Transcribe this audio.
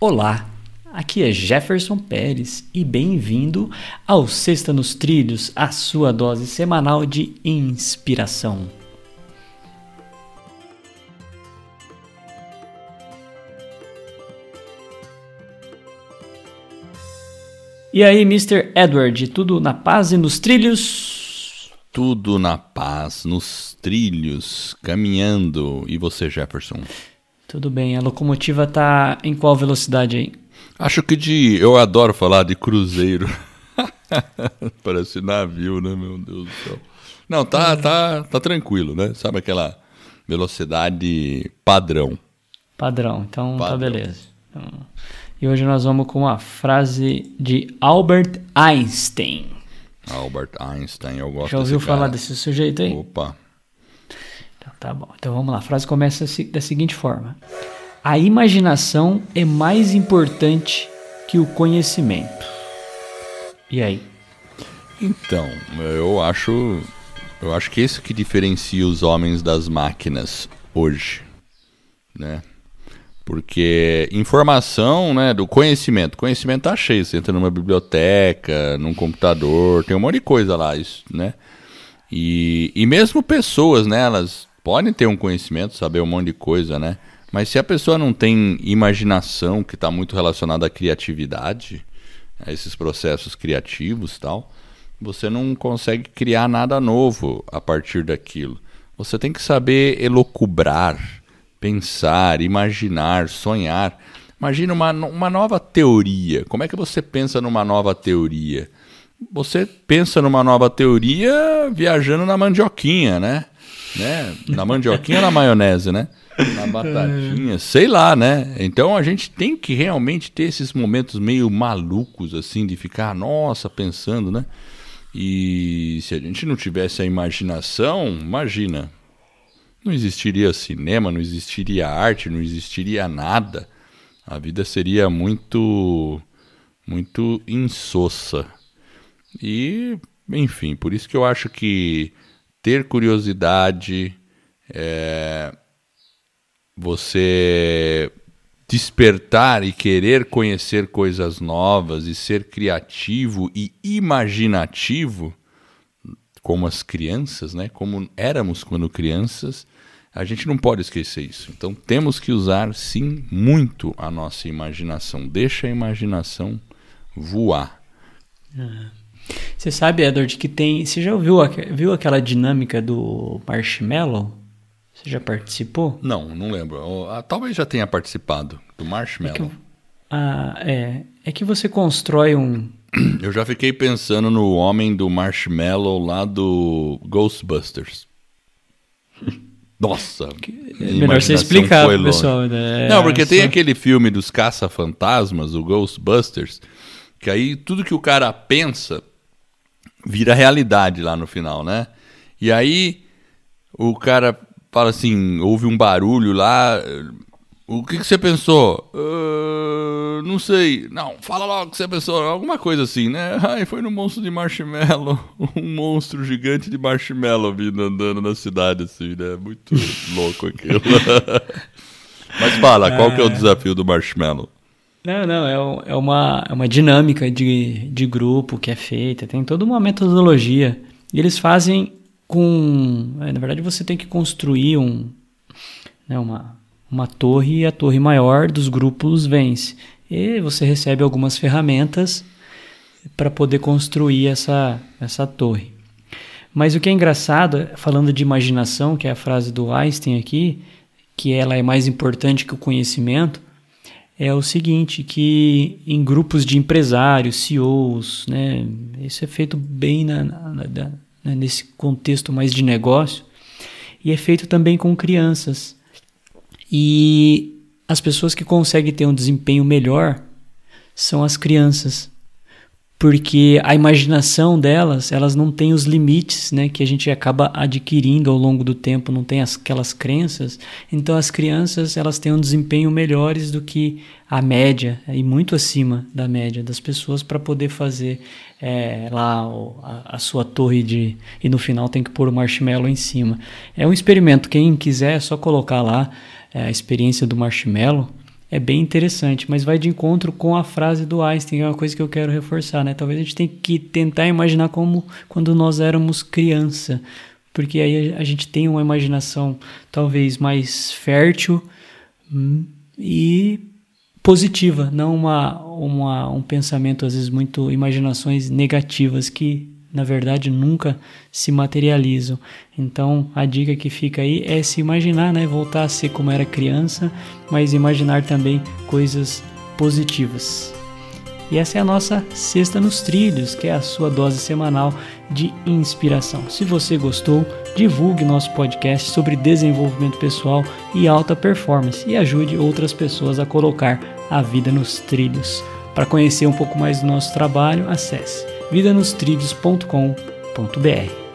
Olá, aqui é Jefferson Pérez e bem-vindo ao Sexta nos Trilhos, a sua dose semanal de inspiração. E aí, Mr. Edward, tudo na paz e nos trilhos? Tudo na paz, nos trilhos, caminhando. E você, Jefferson? Tudo bem. A locomotiva tá em qual velocidade aí? Acho que de. Eu adoro falar de cruzeiro. Parece navio, né, meu Deus do céu. Não, tá, tá, tá tranquilo, né? Sabe aquela velocidade padrão. Padrão, então tá padrão. tá beleza. Então, e hoje nós vamos com a frase de Albert Einstein. Albert Einstein, eu gosto Já ouviu falar desse sujeito aí? Opa. Então, tá bom. Então vamos lá. A frase começa da seguinte forma: A imaginação é mais importante que o conhecimento. E aí? Então, eu acho eu acho que isso que diferencia os homens das máquinas hoje, né? Porque informação, né, do conhecimento, conhecimento tá cheio, você entra numa biblioteca, num computador, tem um monte de coisa lá, isso, né? E, e mesmo pessoas, né, elas podem ter um conhecimento, saber um monte de coisa, né? Mas se a pessoa não tem imaginação, que está muito relacionada à criatividade, a esses processos criativos tal, você não consegue criar nada novo a partir daquilo. Você tem que saber elocubrar, pensar, imaginar, sonhar. Imagina uma, uma nova teoria. Como é que você pensa numa nova teoria? Você pensa numa nova teoria viajando na mandioquinha, né? Né? Na mandioquinha ou na maionese, né? Na batatinha, sei lá, né? Então a gente tem que realmente ter esses momentos meio malucos, assim, de ficar, nossa, pensando, né? E se a gente não tivesse a imaginação, imagina, não existiria cinema, não existiria arte, não existiria nada. A vida seria muito, muito insossa. E, enfim, por isso que eu acho que ter curiosidade, é, você despertar e querer conhecer coisas novas e ser criativo e imaginativo, como as crianças, né? Como éramos quando crianças, a gente não pode esquecer isso. Então temos que usar sim muito a nossa imaginação. Deixa a imaginação voar. Uhum. Você sabe, Edward, que tem. Você já ouviu, viu aquela dinâmica do marshmallow? Você já participou? Não, não lembro. Ah, talvez já tenha participado do marshmallow. É que, ah, é. É que você constrói um. Eu já fiquei pensando no homem do marshmallow lá do Ghostbusters. Nossa, é melhor você explicar pro pessoal. Né? Não, porque é, tem aquele filme dos caça-fantasmas, o Ghostbusters, que aí tudo que o cara pensa vira realidade lá no final, né? E aí o cara fala assim, houve um barulho lá, o que, que você pensou? Uh, não sei. Não, fala logo o que você pensou. Alguma coisa assim, né? Ai, foi no monstro de marshmallow. Um monstro gigante de marshmallow vindo andando na cidade, assim, né? Muito louco aquilo. Mas fala, qual que é o é. desafio do marshmallow? Não, não, é, é, uma, é uma dinâmica de, de grupo que é feita, tem toda uma metodologia. E eles fazem com. É, na verdade, você tem que construir um, né, uma, uma torre e a torre maior dos grupos vence. E você recebe algumas ferramentas para poder construir essa, essa torre. Mas o que é engraçado, falando de imaginação, que é a frase do Einstein aqui, que ela é mais importante que o conhecimento, é o seguinte, que em grupos de empresários, CEOs, né, isso é feito bem na, na, na, né, nesse contexto mais de negócio, e é feito também com crianças. E as pessoas que conseguem ter um desempenho melhor são as crianças porque a imaginação delas, elas não têm os limites, né, que a gente acaba adquirindo ao longo do tempo, não tem aquelas crenças. Então as crianças, elas têm um desempenho melhores do que a média e muito acima da média das pessoas para poder fazer é, lá a, a, sua torre de e no final tem que pôr o marshmallow em cima. É um experimento, quem quiser é só colocar lá é, a experiência do marshmallow é bem interessante, mas vai de encontro com a frase do Einstein, é uma coisa que eu quero reforçar, né? Talvez a gente tenha que tentar imaginar como quando nós éramos criança, porque aí a gente tem uma imaginação talvez mais fértil hum, e positiva, não uma, uma, um pensamento às vezes muito imaginações negativas que na verdade nunca se materializam. Então a dica que fica aí é se imaginar, né, voltar a ser como era criança, mas imaginar também coisas positivas. E essa é a nossa Sexta nos Trilhos, que é a sua dose semanal de inspiração. Se você gostou, divulgue nosso podcast sobre desenvolvimento pessoal e alta performance e ajude outras pessoas a colocar a vida nos trilhos. Para conhecer um pouco mais do nosso trabalho, acesse vidanostrilhos.com.br.